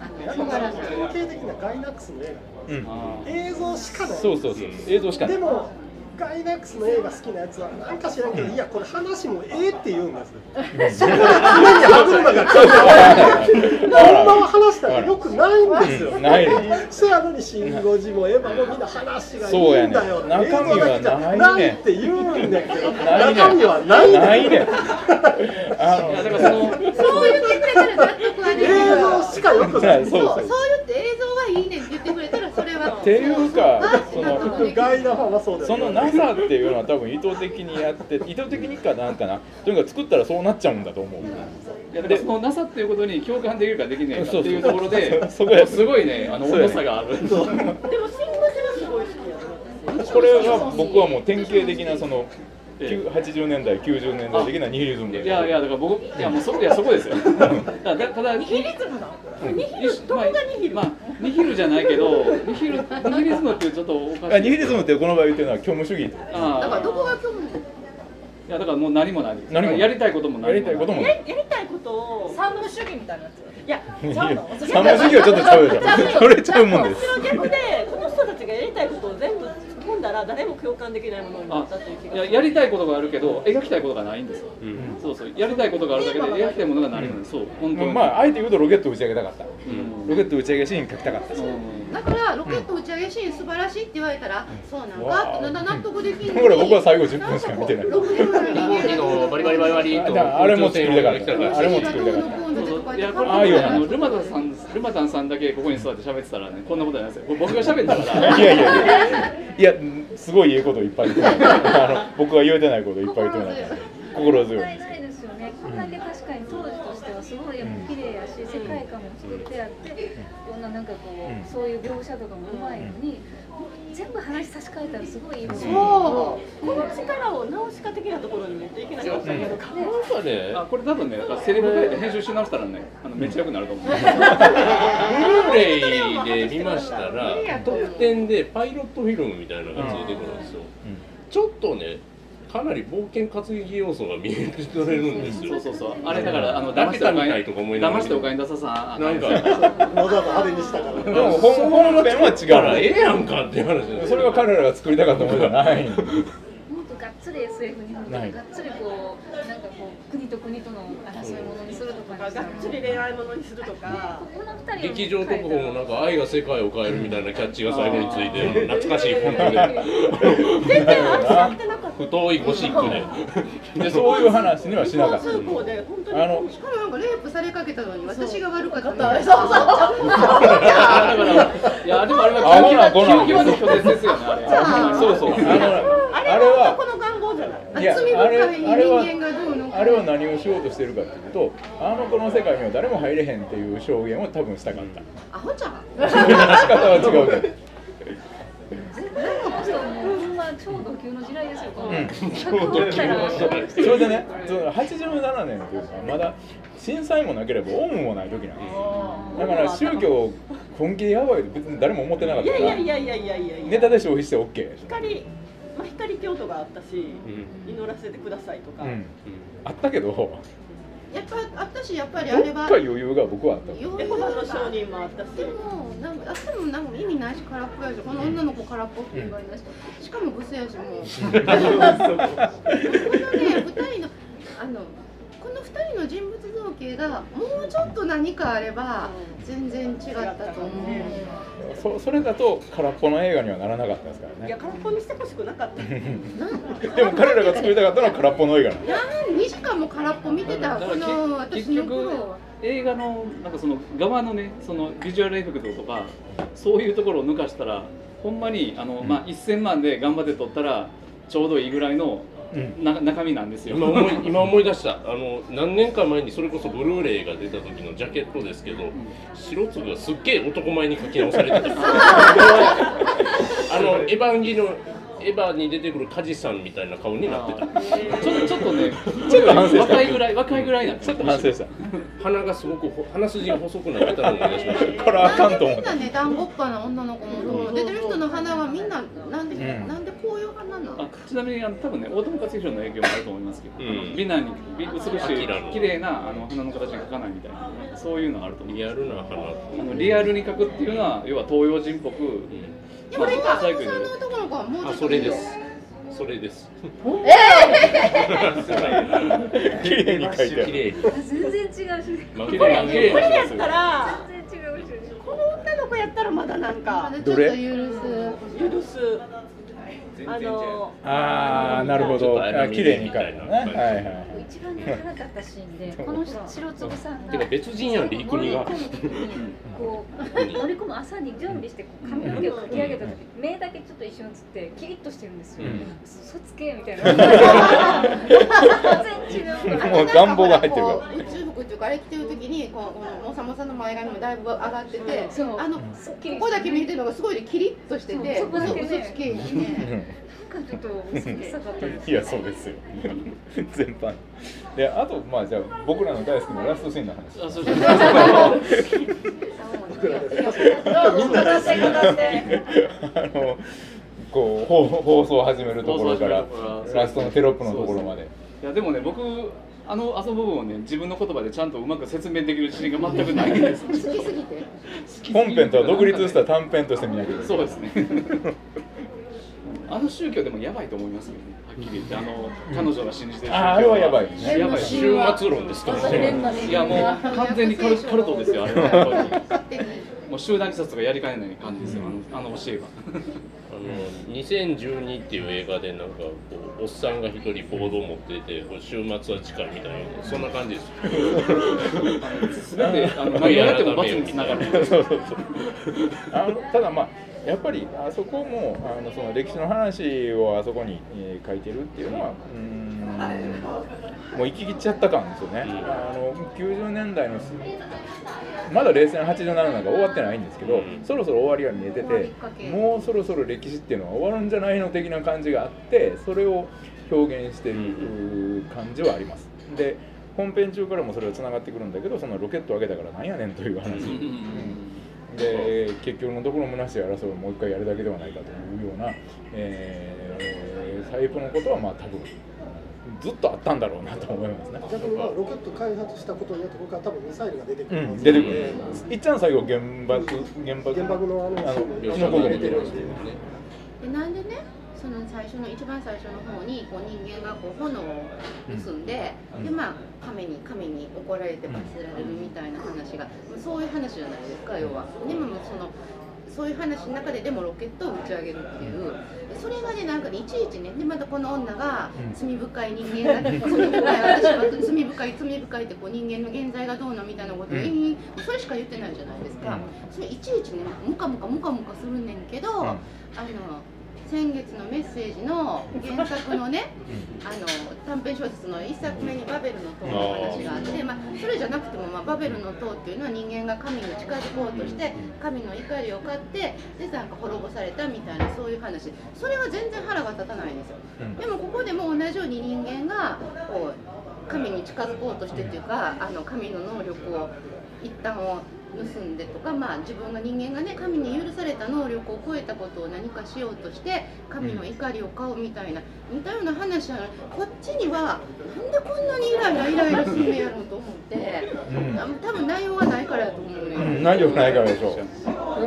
あのなんか典型的なガイナックスの映うん。画映像しかない。そうそうそう。映像しかない。でもガイナックスの映画好きなやつはなんか知らんけどいやこれ話もええって言うんです。そこで常に歯車がちょっとほんまは話したらよくないんですよ。うん。ない。そやのにシン・ゴジもエヴァもみんな話がいそうやねいんだよ中身はないねって言うんだけどないね中身はないねないねあいやだからそのそう言ってくれたら納得はできる映像しかよくない。[LAUGHS] そうそうそう。そう言って映像はいいねって言ってくれたっていうかそのガイナファンはそうだ。よその NASA っていうのは多分意図的にやって意図的にかなんかな。とにかく作ったらそうなっちゃうんだと思う。いやだからその NASA っていうことに共感できるかできないかっていうところでそこや。すごいねあの温度差がある。でもシン・ゴジはすごい好きやねこれは僕はもう典型的なその9 80年代90年代的なニヒリズムでいやいやだから僕いやもうそいやそこですよ。ただただニヒリズムなニヒルどこがニヒルまあニヒルじゃないけどニヒルニヒリズムってちょっとおかしい。あニヒリズムってこの場合言ってるのは虚無主義。あだからどこが興味いやだからもう何もない何もやりたいことも何もやりたいこともややりたいことを三部主義みたいなやつ。いや三文主義はちょっとちゃうでしょそれちゃうもんです。その逆でこの人たちがやりたいことを全部込んだら誰も共感できないものになったっていう気がいややりたいことがあるけど描きたいことがないんですよ、うん。そうそう。やりたいことがあるだけで描きたいものがないんです、そう本当に。まああえて言うとロケット打ち上げたかった。うん。ロケット打ち上げシーン書きたかったし。うん。だからロケット打ち上げシーン素晴らしいって言われたら、そうなんかって納得できる。ほら僕は最後10分しか見てない。6年前の人間飛行機のバリバリバリバリとあれも作りたかった。あれも作りたかった。そうそういやこれああいう話あのルマタンさんルマタンさんだけここに座って喋ってたらねこんなことないですよ。僕が喋ったから。いやいやいや。いやすごいいいこといっぱい言ってない [LAUGHS] あの僕が言えてないこといっぱい言ってない心強い。ない。ですよね。こんだけ確かに当時としてはすごいやっぱ綺麗やし、世界観も作ってあって、こんななんかこう、うんそういう描写とかもうまいのに、全部話差し替えたらすごいいいものそう。この力を直し家的なところに持っていけなかったん。やろかなんかね。あこれ多分ねセリフ変えて編集し直したらねあのめっちゃ良くなると思う、ブルーレイで見ましたら特典でパイロットフィルムみたいなのがついてくるんですよ、ちょっとねかなり冒険活劇要素が見え取れるんですよ。そうそうそう。あれだからあのだけた騙してお金みたいとか思いながら。騙してお金出ささあなんかわざわざ派手にしたから。[LAUGHS] でも本本編はだからえ違えやんかっていう話それは彼らが作りたかったものじゃない。もっとがっつり SF に振ないってがっつりこうなんかこう国と国とのかがっつり恋愛ものにするとか。劇場特報もなんか愛が世界を変えるみたいなキャッチが最後について [LAUGHS] 懐かしいフォントで。全然愛されてなかった太いゴシックで。でそういう話にはしなかった。通行で本当にあのしかもなんかレイプされかけたのに私が悪かったみそう。そう。なそう。だからいやでもあれはアホな子な拒絶ですよねあれそう。そう。あのあれあれはは男の願望じゃない。罪深いあれは人間がどうのあれは何をしようとしてるかっていうとあの子の世界には誰も入れへんっていう証言を多分したかった。アホちゃん仕方は違うけど。超ド級の時代ですよこの。うん。100おったらそれでねその87年っていうのはまだ震災もなければオウムもない時なんです。だから宗教本気でやばいと別に誰も思ってなかっいやたからいやいやいやいやいやいや。ネタで消費して OK 光まあ光京都があったしうん。祈らせてくださいとか、うんあったけどやっぱ私やっぱりあれはか余裕が僕はあった余裕エコバの商人もあったし。でもなんかあってもなんか意味ないし空っぽやしこの女の子空っぽって言われないししかもブスやしもう。[LAUGHS] こののこの2人の人物造形がもうちょっと何かあれば全然違ったと思う。そそれだと空っぽの映画にはならなかったですからね。いや空っぽにしてほしくなかった。でも彼らが作りたかったのは空っぽの映画なんですなん2時間も空っぽ見てたこの私の頃は。映画のなんかその側のねそのビジュアルエフェクトとかそういうところを抜かしたらほんまにあの、まあ1000万で頑張って撮ったらちょうどいいぐらいの、な中身なんですよ。今思い [LAUGHS] 今思い出した。あの何年か前にそれこそブルーレイが出た時のジャケットですけど白粒がすっげえ男前に書き直されてた。[LAUGHS] あのエヴァンギのエヴァに出てくる梶さんみたいな顔になってた。ちょちょっとね [LAUGHS] ちょっと反省した。若いぐらい若いぐらいなんちょっと反省した。鼻がすごくほ鼻筋が細くなってたのを思い出しました [LAUGHS] これあかんと思みんなね団子っぱな女の。子も出てる人の鼻はみんななんで、うん。なんでこういう鼻なの？あちなみにあの多分ね大友克洋の影響もあると思いますけど、美男に美美しい綺麗なあの鼻の形に描かないみたいなそういうのあると思うリアルな鼻。あのリアルに描くっていうのは要は東洋人っぽく、でもねまあ川島さんの男の子はもうちょっとあそれです。それです。綺麗に書いてある。綺麗に全然違うしこれやったら全然違うし。この女の子やったらまだなんか。ちょっと許す。許す。あのああなるほど。あ綺麗に書いてね。はいはいはい一番泣かなかったシーンで [LAUGHS] この白粒さんがてか別人やんリークニが。乗り込む時にこう乗り込む朝に準備してこう髪の毛をかき上げた時目だけちょっと一瞬映ってキリッとしてるんですよ、嘘つけみたいな。全然違う。もう願望が入ってるから。こう宇宙服っていうかあれ着てる時にこうもさもさの前髪もだいぶ上がっててあのここだけ見えてるのがすごいねキリッとしててそうそこだけね。嘘つけいいね [LAUGHS] かちょっと嘘臭かったですいやそうですよ。全般。であとまあじゃあ僕らの大好きなラストシーンの話。あそうそう。みんな出してください。あのこう放放送を始めるところからラストのテロップのところまで。いやでもね僕あのあの部分をね自分の言葉でちゃんとうまく説明できる自信が全くないんです。好きすぎて。本編とは独立した短編として見なきゃいけないそうですねあの宗教でもやばいと思いますけどね。はっきり言って。あの彼女が信じてる宗教ああれはやばいね。やばい。終末論ですからねいやもう完全にカルカルトですよあれはやっぱりもう集団自殺とかやりかねない感じですよあのあの教えはあの2012っていう映画でなんかこうおっさんが一人ボードを持ってて週末は近いみたいなそんな感じです全てあの何をやっても罰につながるただまあやっぱりあそこもあのその歴史の話をあそこに、えー書いてるっていうのはうーんもう行き切っちゃった感ですよね、あの90年代のまだ冷戦87なんか終わってないんですけど、そろそろ終わりが見えててもうそろそろ歴史っていうのは終わるんじゃないの的な感じがあってそれを表現してる感じはあります。で本編中からもそれはつながってくるんだけどそのロケットを上げたからなんやねんという話、で結局のところ虚しい争いをもう一回やるだけではないかというような、えー、タイプのことはまあ多分ずっとあったんだろうなと思いますね。逆にまあロケット開発したことによってここから多分ミサイルが出てくるうん、出てくる。いっちゃん最後原爆原爆原爆のあのあのキノコ雲出てるんでなんでねその最初の一番最初の方にこう人間がこう炎を盗んで、うん。でまあ神に神に怒られて罰せられるみたいな話が、そういう話じゃないですか要は。でもそのそういう話の中ででもロケットを打ち上げるっていうそれがねなんかねいちいちねでまたこの女が罪深い人間が [LAUGHS] 罪深い私は罪深い罪深いってこう人間の現在がどうのみたいなことを、うん。それしか言ってないじゃないですか、うん。それいちいちねムカムカムカムカするねんけど、あの先月のメッセージの原作のねあの短編小説の1作目に「バベルの塔」の話があって、まあ、それじゃなくても、まあ、バベルの塔っていうのは人間が神に近づこうとして神の怒りを買ってでなんか滅ぼされたみたいなそういう話。それは全然腹が立たないんですよ。でもここでも同じように人間がこう神に近づこうとしてっていうかあの神の能力を一旦を盗んでとか、まあ、自分が人間がね神に許された能力を超えたことを何かしようとして神の怒りを買うみたいな似たような話なのにこっちにはなんでこんなにイライライライラするんやろうと思って、うん。あ多分内容がないからやと思うね、うん内容ないからでしょ。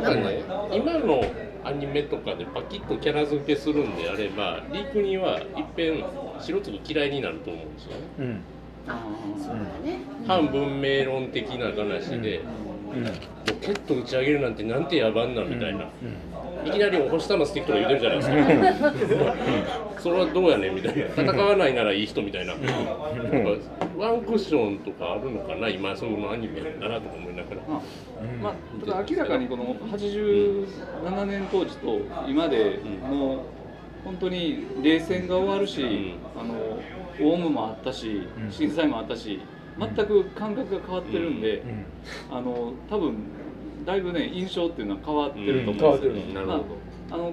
なん。かね今のアニメとかでパキッとキャラ付けするんであればリークにはいっぺん白粒嫌いになると思うんですよね。うん。そうだね。反文明論的な話で、うん。ロケット打ち上げるなんてなんて野蛮なみたいな、いきなりお星玉スティックとか言ってるじゃないですか。それはどうやねんみたいな。戦わないならいい人みたいな。なん。かワンクッションとかあるのかな今そういうのアニメだなとか思いながら。まあ、ただ明らかにこの87年当時と今でもう本当に冷戦が終わるし、あのオウムもあったし震災もあったし全く感覚が変わってるんで、あの多分だいぶね印象っていうのは変わってると思うんですよ、うん。まああの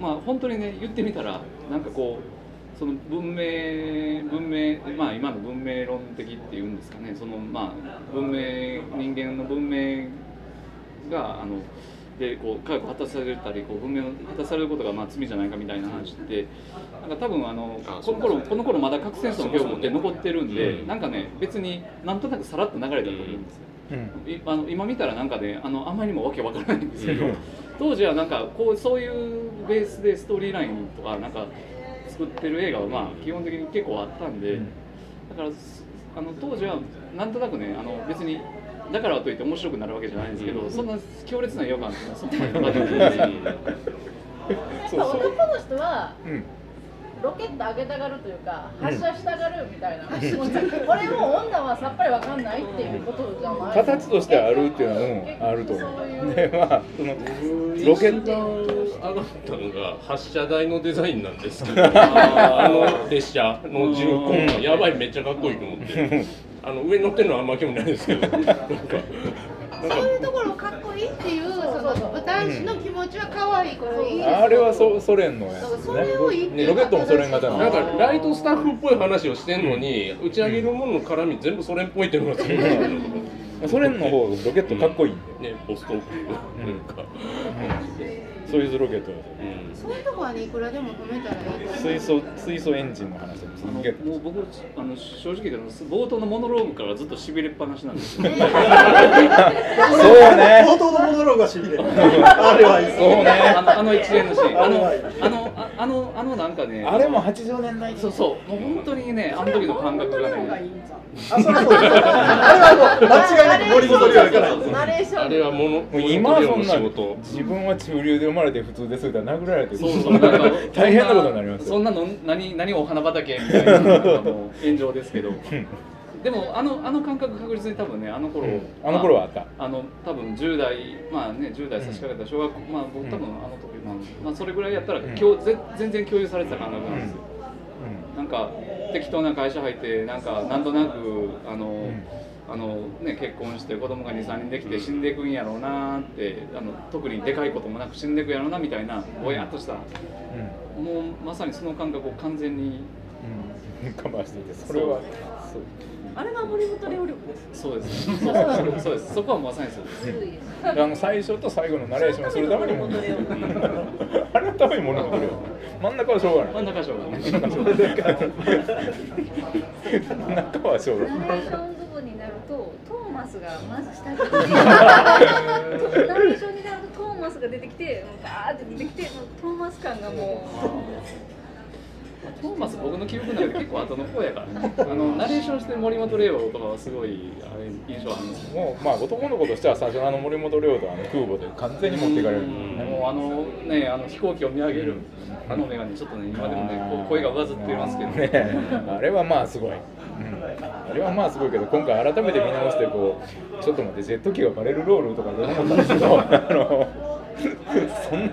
まあ本当にね言ってみたらなんかこうその文明文明まあ今の文明論的っていうんですかね。そのまあ文明人間の文明があのでこう科学果たされたりこう文明を果たされることがまあ罪じゃないかみたいな話ってなんか多分あのあこの頃この頃まだ核戦争の記憶って残ってるんで、うん。なんかね別になんとなくさらっと流れたと思うんですよ。うん。いあの今見たらなんかねあのあんまりにもわけわからないんですけど、うん。当時はなんかこうそういうベースでストーリーラインとかなんか作ってる映画はまあ基本的に結構あったんで、うん。だからすあの当時はなんとなくねあの別にだからといって面白くなるわけじゃないんですけど、そん。な強烈な違和感っていうのはそこまでなかったんですよそうそう男の人はうん。ロケット上げたがるというか発射したがるみたいな、これも女はさっぱりわかんないっていうことじゃない？形としてあるっていうのは、うん、あると思そういう。うでまあそのロケット。上がったのが発射台のデザインなんですけど [LAUGHS] あの列車の重工がやばいめっちゃかっこいいと思ってあの上に乗ってるのはあんま興味ないですけど。[LAUGHS] そういうところかっこいいっていうその男子の気持ちは可愛いからいいですよ。あれはソソ連のや。つそうそですねれをね。ロケットもソ連型なんかライトスタッフっぽい話をしてんのに打ち上げるものの絡み全部ソ連っぽいっていうのがソ連の方ロケットかっこいいんで、ねボストークなん。か、ソユーズロケットそういう。とこはねいくらでも止めたらいい水素水素エンジンの話ですあのねもう僕あの正直言うと冒頭のモノローグからずっとしびれっぱなしなんですよ。[LAUGHS] そうね。冒頭のモノローグがしびれる。あれはいいそうね。あのあの一連のシーン、あのあのああのあのなんかね、あれも80年代そうそう、もう本当にね、あの時の感覚がね、あそれはそうあれはもう間違いなく森本龍やから。ナレーション。あれはものもう今はそんな自分は中流で生まれて普通ですって殴られてそうそう、なんか大変なことになりますよ。そんなの何何お花畑みたいな炎上ですけど。[LAUGHS] でもあのあの感覚確実に多分ねあの頃、うん。あの頃はあった。あの多分10代まあね10代差し掛かった小学校、まあ僕多分あの時、まあまあそれぐらいやったら、ん。今日ぜ全然共有されてた感覚なんですよ。なんか適当な会社入ってなんかなんとなくあの、あのね、結婚して子供が23人できて死んでいくんやろうなってあの特にでかいこともなく死んでいくやろうなみたいなぼやっとした。もうまさにその感覚を完全にうん。カバーしていてそれはそうあれが森本レオ力ですそうです。そうそうそうです。そこはまさにそうです。あの最初と最後のナレーションをするためにも。あれのために物語る真ん中はしょうがない。真ん中賞がね真ん中はしょうがない。ナレーション部分になるとトーマスがまず下に出てきてナレーションになるとトーマスが出てきてもうバーって出てきてもうトーマス感がもトーマス僕の記憶の中で結構後の方やからね。[LAUGHS] あのナレーションしてる森本レオとかはすごいあれ印象あるんですよ。もうまあ男の子としては最初のあの森本亮とあの空母で完全に持っていかれる、もうあのねあの飛行機を見上げるあの目がねちょっとね今でもねこう声が上ずってますけど。[LAUGHS] ねあれはまあすごい、うん、あれはまあすごいけど今回改めて見直してこうちょっと待ってジェット機がバレるロールとかで思ったんですけど。あの [LAUGHS] そんな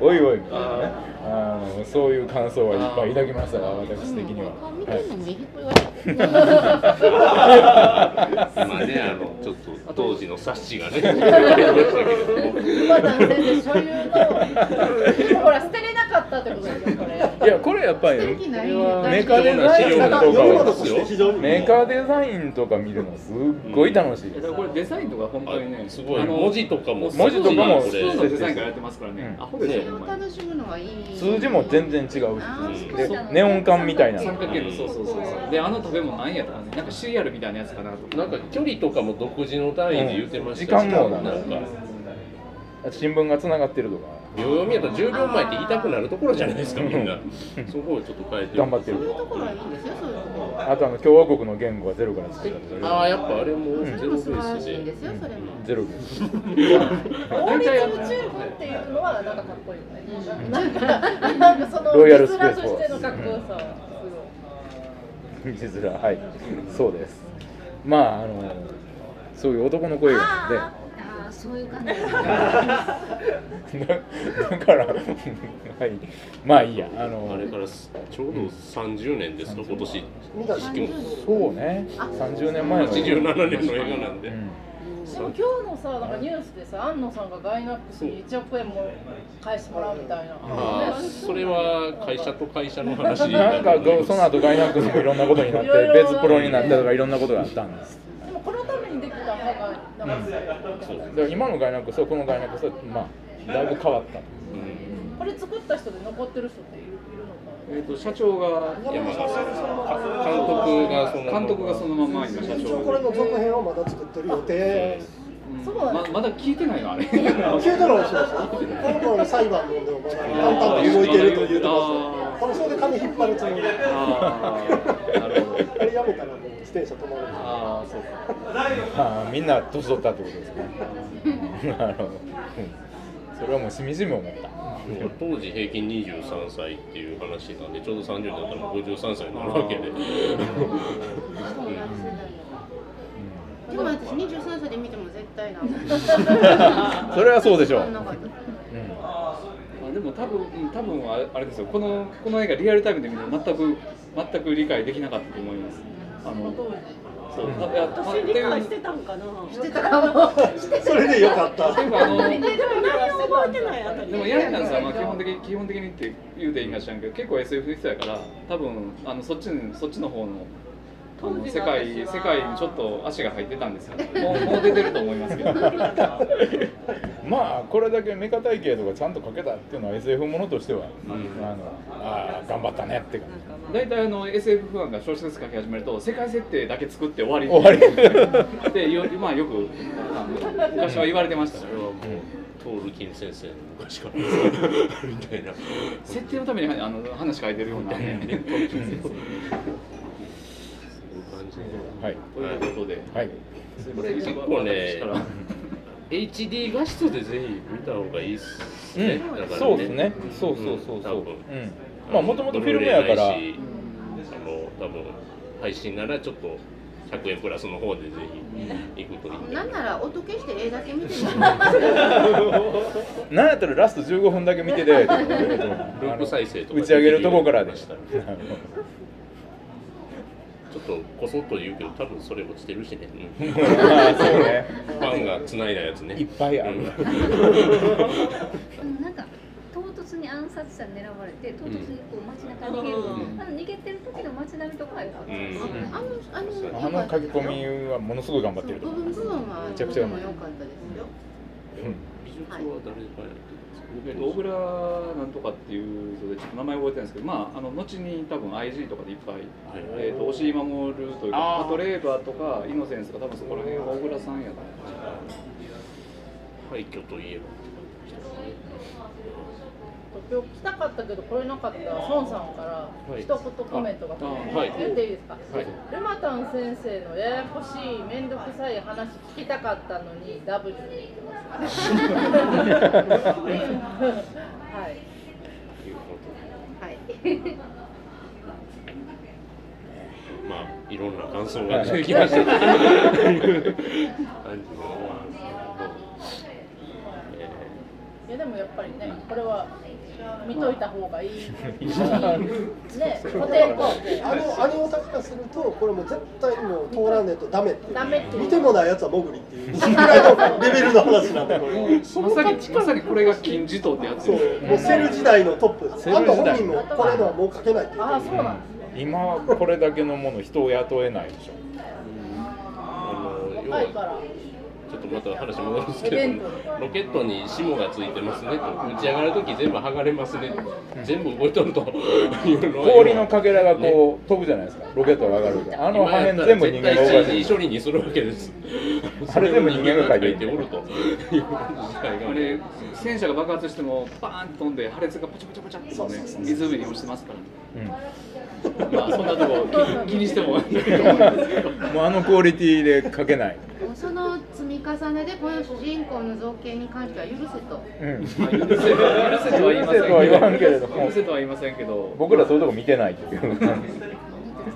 おいおいみたいなねあのそういう感想はいっぱい抱きましたが私的には、見てはい。んの右っぽい。わけ今ねあのちょっと当時の冊子がね。ほら捨てれなかったってことですよこれ。いやこれやっぱりメカーデザインとかメーカーデザインとか見るのすっごい楽しいです。これデザインとか本当にねすごい。文字とかも文字とかもこれスプーンのデザインからやってますからね。うん。アホですよねをほん楽しむのはいい数字も全然違うしでネオン管みたいな。三角形のそうそうそうそう。であの食べ物何やったかねなんかシリアルみたいなやつかなと。なんか距離とかも独自の単位で言ってましたし。うん時間もなんか。新聞がつながってるとか。秒読みやったら10秒前って言いたくなるところじゃないですかみんな。そこをちょっと変えて。頑張ってる。そういうところはいいんですよそういうところあとあの共和国の言語はゼロから作ったああやっぱあれもゼロベ素晴らしいースでんですよそれもゼロです。法律宇宙軍っていうのはなんかかっこいいよね。なんかなんかそのロイヤルスペースリス。ナーとしてのかっこよさはす。はいそうです。まああのそういう男の声があるのでああそういう感じ。ですねだだから、はい、まあいいや、あのあれからすちょうど30年ですか今年。見たしかもそうね、30年前の87年の映画なんで、うん。でも今日のさなんかニュースでさ安野さんがガイナックスに1億円も返してもらうみたいな。ああそれは会社と会社の話。なんかどその後ガイナックスもいろんなことになって。別プロになったとかいろんなことがあったんですそうだから今のガイナックスはこのガイナックスはまあだいぶ変わった。これ作った人で残ってる人っているいるのかえー、と社長が山田さん。監督がその監督がそのまま今社一長応これの続編をまだ作ってる予定。うん。そうなんままだ聞いてないのあれ。消えたのはしますよ今度の裁判のでもまだ淡々と動いてると言ってますあこれそれで髪引っ張るつもり。なるほど。[LAUGHS] あれやめたら自転車止まるああそうかああみんな年取ったってことですね。[LAUGHS] なるほど、うん。それはもうしみじみ思った。当時平均23歳っていう話なんでちょうど30になったらもう53歳になるわけで、でも私23歳で見ても絶対な。[LAUGHS] それはそうでしょう、そん。あでも多分うん多分あれあれですよ。このこの映画リアルタイムで見て全く全く理解できなかったと思いますあのそういや私理解してたんかな。してたかも。それでよかった。っていうかあのでも何も覚えてないあたり。でもヤンヤンさんは基本的に基本的にって言うていいんか知らんけど結構 SF の人やから多分あのそっちにそっちの方の世界世界にちょっと足が入ってたんですよ。[LAUGHS] もうもう出てると思いますけど。[LAUGHS] まあこれだけメカ体系とかちゃんとかけたっていうのは SF ものとしては、あのあー頑張ったねって感じ。大体あの SF ファンが小説書き始めると世界設定だけ作って終わり。終わり。[LAUGHS] ってよまあよくあの昔は言われてました。ねトールキン先生の昔から。みたいな。設定のためにあの話書いてるような。ねトールキン先生そういう感じではい。ということで、はい。これ結構ね HD 画質でぜひ見た方がいいっすね、そうですね。そうそうそうそう、まあもともとフィルムやから。あの多分配信ならちょっと100円プラスの方でぜひ行くといいなんなら音消して絵だけ見てもなんやったらラスト15分だけ見てでループ再生とか [LAUGHS] 打ち上げるとこからで。したとこそっと言うけど多分それ落ちてるしね、うん。ま [LAUGHS] あそうね。ファンが繋いだやつね。いっぱいある。うん。なんか唐突に暗殺者に狙われて唐突にこう街中に逃げる、うん。あの逃げてる時の街並みとかは良かったです、うん。あのあのあの書き込みはものすごい頑張ってると部分部分はめちゃくちゃうまい。良かったですよ美術は誰がやってるんですかえっと小倉なんとかっていう人でちょっと名前覚えてないんですけど、まあ、あの後に多分 IG とかでいっぱい、はいえー、と押井守というかあー。パトレーバーとかイノセンスとか多分そこら辺は小倉さんやった廃墟といえば今日来たかったけど来れなかった孫さんからい。一言コメントが来て、あはい。言っていいですか、はい。ルマタン先生のややこしい面倒くさい話聞きたかったのに W に言ってます。はい。はい。まあいろんな感想が出てきました。[LAUGHS] 感じで思うんですけど、えいやでもやっぱりねこれは見といた方がいい。し、[LAUGHS] ね古典工あのアニオタからするとこれもう絶対もう通らねえとダメっていう。ダメっていう。見てもないやつはモグリっていう。ぐらいのレベルの話なんでこれまさにまさにこれが金字塔ってやつそう。もうセル時代のトップ。あと本人もこれのはもう書けないって言ってああそうなん。ですね今これだけのもの人を雇えないでしょ。ー。あの要は若いからちょっとまた話戻るんですけどロケットに霜がついてますねと。打ち上がる時全部剥がれますね。全部動いとるというのは氷のかけらがこう飛ぶじゃないですか。ロケットが上がるあの破片全部人間が動かして処理にするわけです。あれ全部人間が書いておると。いうあれ戦車が爆発してもバーンと飛んで破裂がパチャパチャパチャってね湖に落ちてますから、うん、まあそんなとこ気にしても。[LAUGHS] もうあのクオリティで書けないその積み重ねでこの主人公の造形に関しては許せと、うん、許せ許せとは言いませんとは言わんけれど。も許せとは言いませんけど。僕らそういうとこ見てないっていう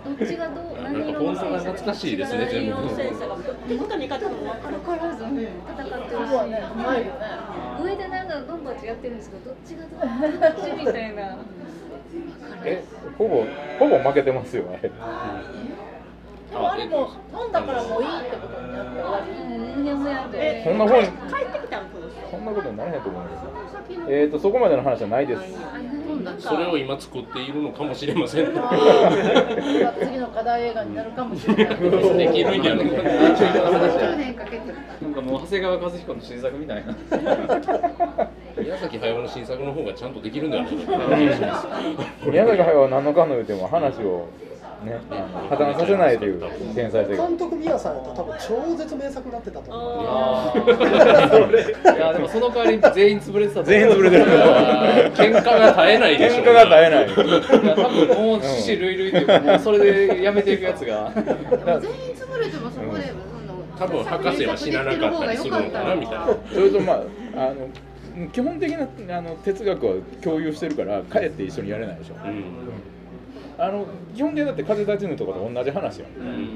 どっちがどう何色の戦車懐かしいですね全部戦車が手元に勝つの分からずに戦ってるし、ね、上でなんかドンパチやってるんですけどどっちがどっちみたいなえほぼほぼ負けてますよあれでもあれも飛んだからもういいってことになって終わ。そんな本帰ってきたのそんなことにならへんと思うんですよ。えっ、ー、とそこまでの話はないです。それを今作っているのかもしれません。[LAUGHS] 次の課題映画になるかもしれない。できるんやろ。なんかもう長谷川和彦の新作みたいな。[LAUGHS] 宮崎駿の新作の方がちゃんとできるんだよ。宮崎駿は何のかの言うても話を。ね、破綻させないという天才性監督宮さんやと多分超絶名作になってたと思う。いやでもその代わり全員潰れてた。全員潰れてる。喧嘩が絶えないでしょ。喧嘩が絶えない。いや多分もう死死類類っていうかもうそれでやめていくやつが。全員潰れてもそこで多分博士は死ななかったりするのかなみたいな。それとまああの基本的なあの哲学は共有してるから帰って一緒にやれないでしょ。うんあの基本的にだって風立ちぬとかと同じ話よ、うん、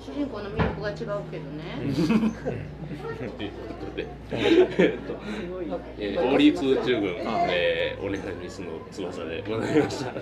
主人公の魅力が違うけどね。ということで、えっと、えー、王立宇宙軍、えー、お願いミスの翼でございました。